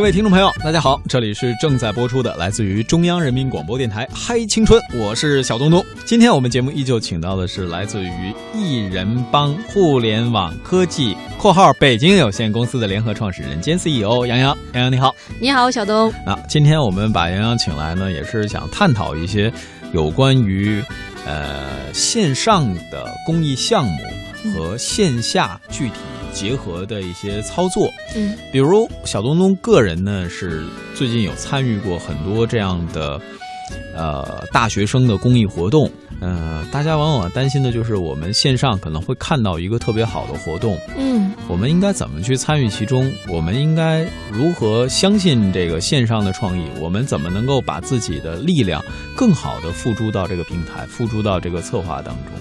各位听众朋友，大家好，这里是正在播出的来自于中央人民广播电台《嗨青春》，我是小东东。今天我们节目依旧请到的是来自于艺人帮互联网科技（括号北京有限公司）的联合创始人兼 CEO 杨洋。杨洋你好，你好，小东。啊，今天我们把杨洋请来呢，也是想探讨一些有关于呃线上的公益项目和线下具体。结合的一些操作，嗯，比如小东东个人呢是最近有参与过很多这样的，呃，大学生的公益活动，呃，大家往往担心的就是我们线上可能会看到一个特别好的活动，嗯，我们应该怎么去参与其中？我们应该如何相信这个线上的创意？我们怎么能够把自己的力量更好的付诸到这个平台，付诸到这个策划当中？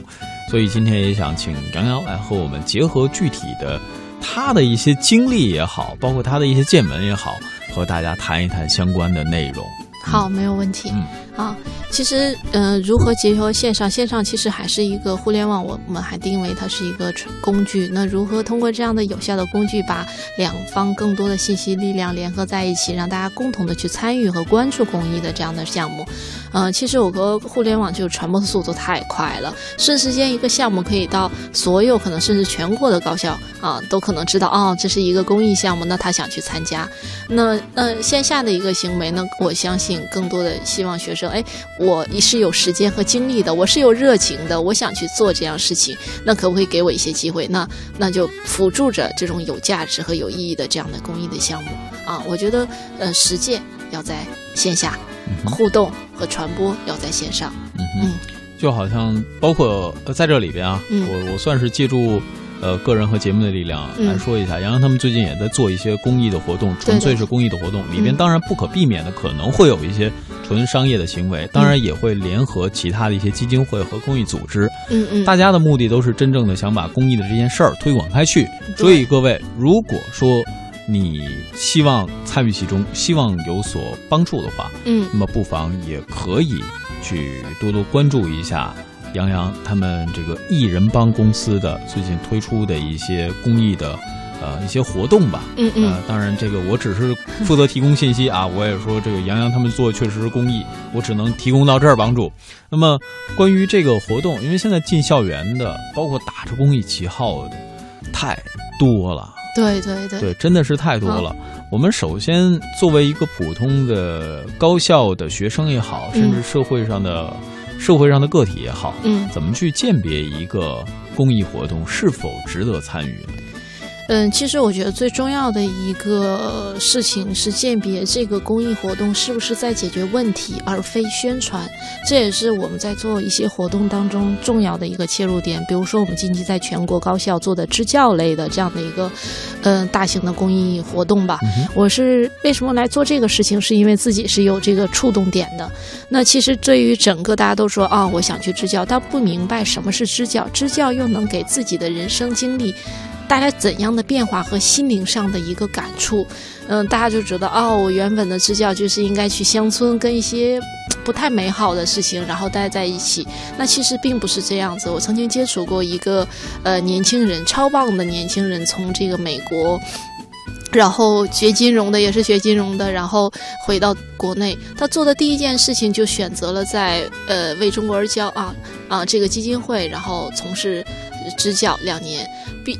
所以今天也想请杨洋来和我们结合具体的他的一些经历也好，包括他的一些见闻也好，和大家谈一谈相关的内容。好，没有问题。嗯，啊，其实，嗯，如何结合线上？线上其实还是一个互联网，我们还定位它是一个工具。那如何通过这样的有效的工具，把两方更多的信息力量联合在一起，让大家共同的去参与和关注公益的这样的项目？嗯，其实我和互联网就是传播的速度太快了，瞬时间一个项目可以到所有可能甚至全国的高校啊，都可能知道哦，这是一个公益项目，那他想去参加。那那线下的一个行为呢，我相信更多的希望学生，哎，我是有时间和精力的，我是有热情的，我想去做这样事情，那可不可以给我一些机会？那那就辅助着这种有价值和有意义的这样的公益的项目啊，我觉得呃，实践要在线下。互动和传播要在线上，嗯，就好像包括在这里边啊，我我算是借助呃个人和节目的力量来说一下，杨洋他们最近也在做一些公益的活动，纯粹是公益的活动，里边当然不可避免的可能会有一些纯商业的行为，当然也会联合其他的一些基金会和公益组织，嗯嗯，大家的目的都是真正的想把公益的这件事儿推广开去，所以各位如果说。你希望参与其中，希望有所帮助的话，嗯，那么不妨也可以去多多关注一下杨洋他们这个艺人帮公司的最近推出的一些公益的呃一些活动吧。嗯嗯，当然这个我只是负责提供信息啊，我也说这个杨洋他们做确实是公益，我只能提供到这儿帮助。那么关于这个活动，因为现在进校园的，包括打着公益旗号的，太多了。对对对，对，真的是太多了。我们首先作为一个普通的高校的学生也好，甚至社会上的社会上的个体也好，嗯，怎么去鉴别一个公益活动是否值得参与？嗯，其实我觉得最重要的一个事情是鉴别这个公益活动是不是在解决问题，而非宣传。这也是我们在做一些活动当中重要的一个切入点。比如说，我们近期在全国高校做的支教类的这样的一个，嗯，大型的公益活动吧。我是为什么来做这个事情？是因为自己是有这个触动点的。那其实对于整个大家都说啊，我想去支教，但不明白什么是支教，支教又能给自己的人生经历。带来怎样的变化和心灵上的一个感触？嗯，大家就觉得哦，我原本的支教就是应该去乡村，跟一些不太美好的事情，然后待在一起。那其实并不是这样子。我曾经接触过一个呃年轻人，超棒的年轻人，从这个美国，然后学金融的，也是学金融的，然后回到国内，他做的第一件事情就选择了在呃为中国而教啊啊这个基金会，然后从事支教两年，必。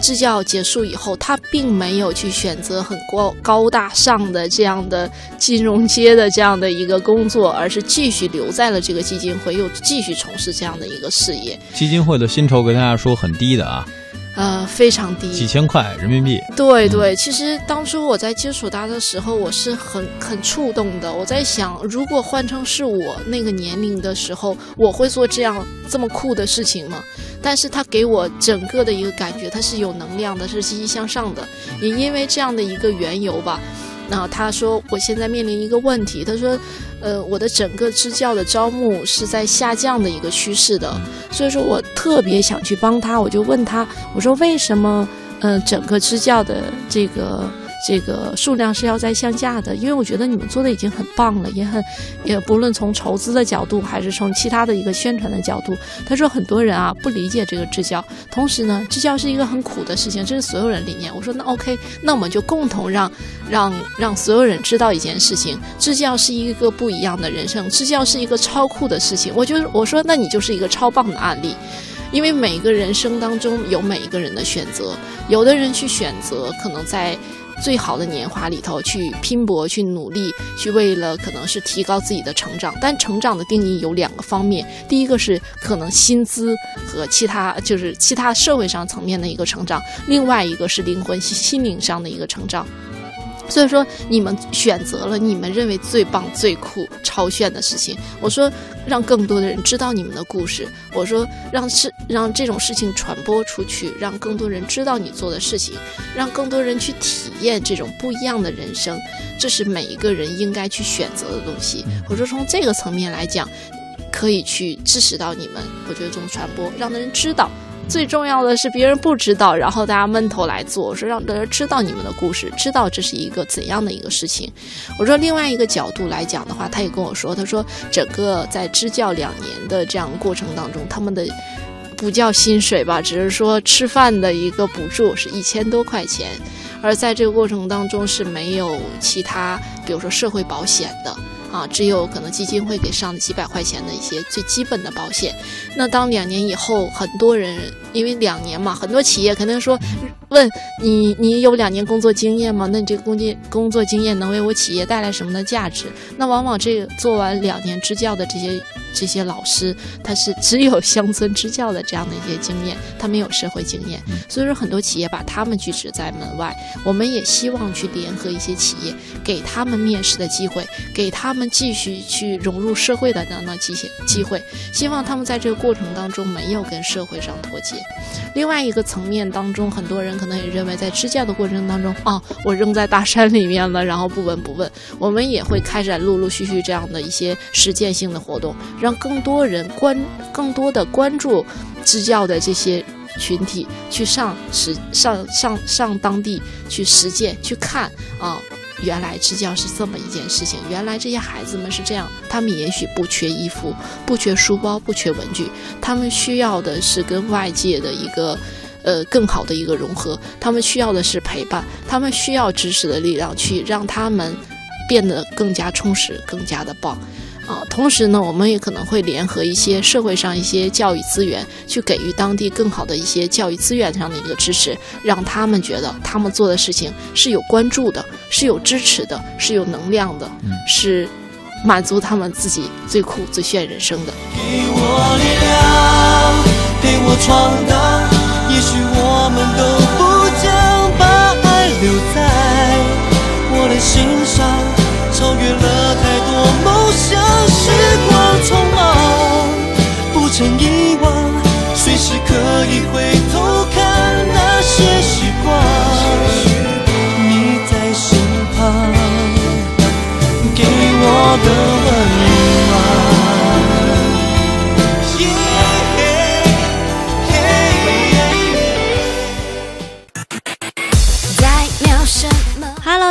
支教结束以后，他并没有去选择很高高大上的这样的金融街的这样的一个工作，而是继续留在了这个基金会，又继续从事这样的一个事业。基金会的薪酬跟大家说很低的啊。呃，非常低，几千块人民币。对对，其实当初我在接触他的时候，我是很很触动的。我在想，如果换成是我那个年龄的时候，我会做这样这么酷的事情吗？但是他给我整个的一个感觉，他是有能量的，是积极向上的。也因为这样的一个缘由吧。那他说，我现在面临一个问题。他说，呃，我的整个支教的招募是在下降的一个趋势的，所以说我特别想去帮他。我就问他，我说为什么，呃，整个支教的这个这个数量是要在向下的，因为我觉得你们做的已经很棒了，也很也不论从筹资的角度，还是从其他的一个宣传的角度。他说很多人啊不理解这个支教，同时呢，支教是一个很苦的事情，这是所有人理念。我说那 OK，那我们就共同让让让所有人知道一件事情，支教是一个不一样的人生，支教是一个超酷的事情。我就我说那你就是一个超棒的案例。因为每个人生当中有每一个人的选择，有的人去选择可能在最好的年华里头去拼搏、去努力、去为了可能是提高自己的成长。但成长的定义有两个方面，第一个是可能薪资和其他就是其他社会上层面的一个成长，另外一个是灵魂心灵上的一个成长。所以说，你们选择了你们认为最棒、最酷、超炫的事情。我说，让更多的人知道你们的故事。我说，让事让这种事情传播出去，让更多人知道你做的事情，让更多人去体验这种不一样的人生。这是每一个人应该去选择的东西。我说，从这个层面来讲，可以去支持到你们。我觉得这种传播，让的人知道。最重要的是别人不知道，然后大家闷头来做，说让大家知道你们的故事，知道这是一个怎样的一个事情。我说另外一个角度来讲的话，他也跟我说，他说整个在支教两年的这样过程当中，他们的不叫薪水吧，只是说吃饭的一个补助是一千多块钱，而在这个过程当中是没有其他，比如说社会保险的。啊，只有可能基金会给上的几百块钱的一些最基本的保险。那当两年以后，很多人因为两年嘛，很多企业肯定说，问你，你有两年工作经验吗？那你这个工作工作经验能为我企业带来什么的价值？那往往这个做完两年支教的这些。这些老师他是只有乡村支教的这样的一些经验，他没有社会经验，所以说很多企业把他们拒之在门外。我们也希望去联合一些企业，给他们面试的机会，给他们继续去融入社会的这样的机些机会。希望他们在这个过程当中没有跟社会上脱节。另外一个层面当中，很多人可能也认为在支教的过程当中啊，我扔在大山里面了，然后不闻不问。我们也会开展陆陆续续这样的一些实践性的活动。让更多人关更多的关注支教的这些群体去上实上上上当地去实践去看啊，原来支教是这么一件事情，原来这些孩子们是这样，他们也许不缺衣服，不缺书包，不缺文具，他们需要的是跟外界的一个呃更好的一个融合，他们需要的是陪伴，他们需要知识的力量去让他们变得更加充实，更加的棒。啊，同时呢，我们也可能会联合一些社会上一些教育资源，去给予当地更好的一些教育资源上的一个支持，让他们觉得他们做的事情是有关注的，是有支持的，是有能量的，是满足他们自己最酷最炫人生的。给我力量，陪我闯荡，也许我们都不将把爱留在我的心上。超越了太多将，时光匆忙，不曾遗忘，随时可以回头看那些时光。你在身旁，给我的温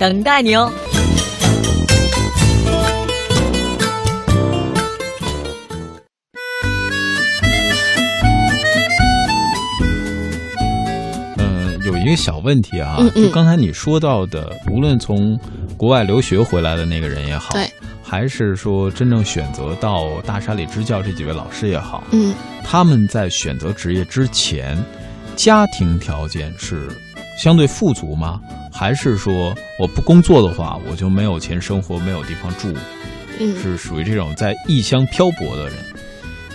等待你哦。嗯，有一个小问题啊，就刚才你说到的，无论从国外留学回来的那个人也好，对，还是说真正选择到大山里支教这几位老师也好，嗯，他们在选择职业之前，家庭条件是相对富足吗？还是说我不工作的话，我就没有钱生活，没有地方住，嗯，是属于这种在异乡漂泊的人。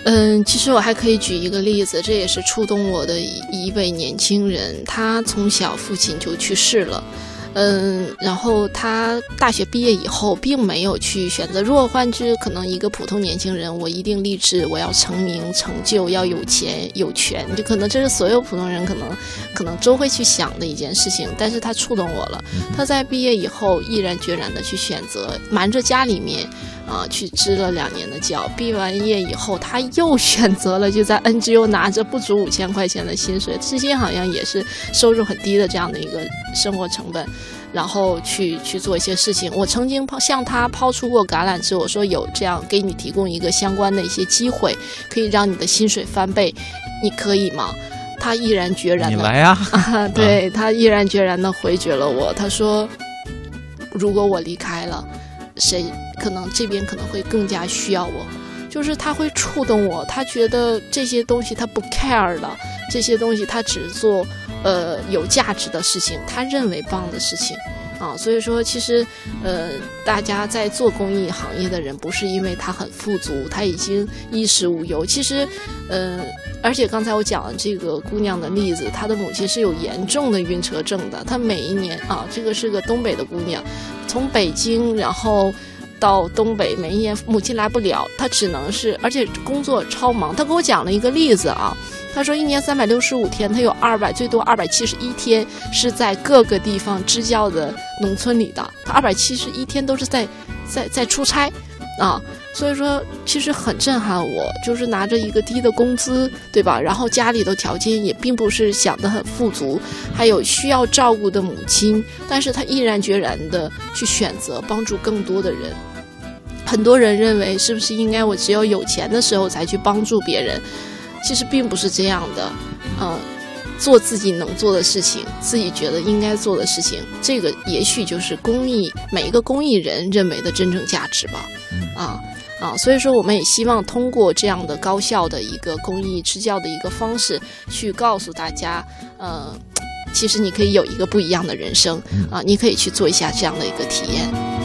嗯，其实我还可以举一个例子，这也是触动我的一一位年轻人，他从小父亲就去世了。嗯，然后他大学毕业以后，并没有去选择。如果换之，可能一个普通年轻人，我一定立志我要成名成就，要有钱有权，就可能这是所有普通人可能可能都会去想的一件事情。但是他触动我了，他在毕业以后毅然决然的去选择瞒着家里面。啊，去支了两年的教，毕完业以后，他又选择了就在 NGO 拿着不足五千块钱的薪水，至今好像也是收入很低的这样的一个生活成本，然后去去做一些事情。我曾经抛向他抛出过橄榄枝，我说有这样给你提供一个相关的一些机会，可以让你的薪水翻倍，你可以吗？他毅然决然，你来呀！对他毅然决然的回绝了我，他说，如果我离开了。谁可能这边可能会更加需要我，就是他会触动我，他觉得这些东西他不 care 了，这些东西他只做呃有价值的事情，他认为棒的事情啊，所以说其实呃大家在做公益行业的人，不是因为他很富足，他已经衣食无忧，其实呃而且刚才我讲了这个姑娘的例子，她的母亲是有严重的晕车症的，她每一年啊，这个是个东北的姑娘。从北京，然后到东北，每一年母亲来不了，她只能是，而且工作超忙。她给我讲了一个例子啊，他说一年三百六十五天，他有二百最多二百七十一天是在各个地方支教的农村里的，他二百七十一天都是在在在出差啊。所以说，其实很震撼我，就是拿着一个低的工资，对吧？然后家里的条件也并不是想得很富足，还有需要照顾的母亲，但是他毅然决然的去选择帮助更多的人。很多人认为，是不是应该我只有有钱的时候才去帮助别人？其实并不是这样的，嗯，做自己能做的事情，自己觉得应该做的事情，这个也许就是公益每一个公益人认为的真正价值吧，啊。啊，所以说我们也希望通过这样的高效的一个公益支教的一个方式，去告诉大家，呃，其实你可以有一个不一样的人生啊，你可以去做一下这样的一个体验。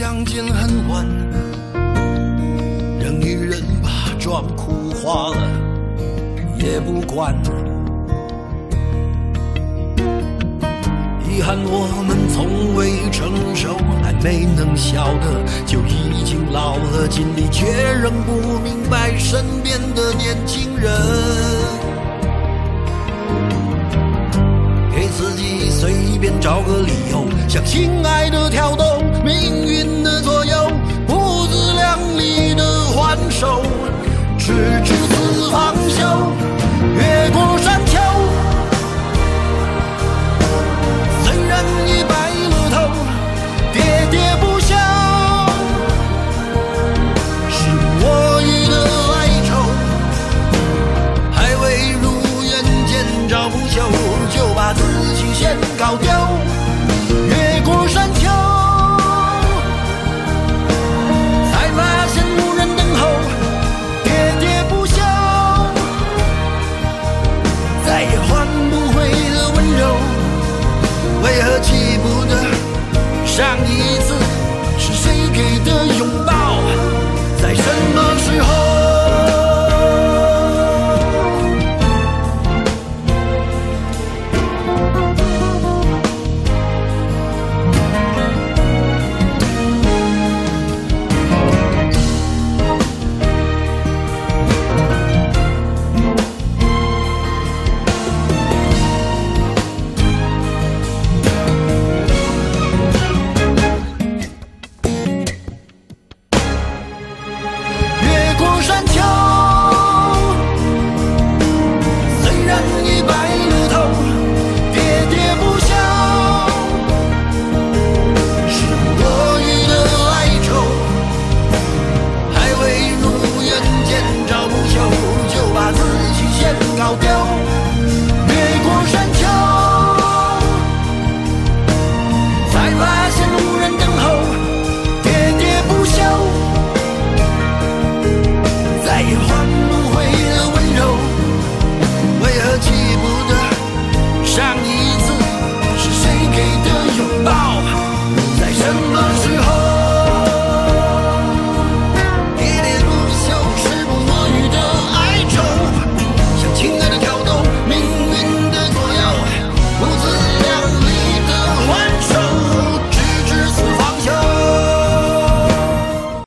相见恨晚，人与人把妆哭花了也不管。遗憾我们从未成熟，还没能晓得就已经老了，尽力却仍不明白身边的年轻人。自己随便找个理由，向心爱的挑逗，命运的左右，不自量力的还手，直至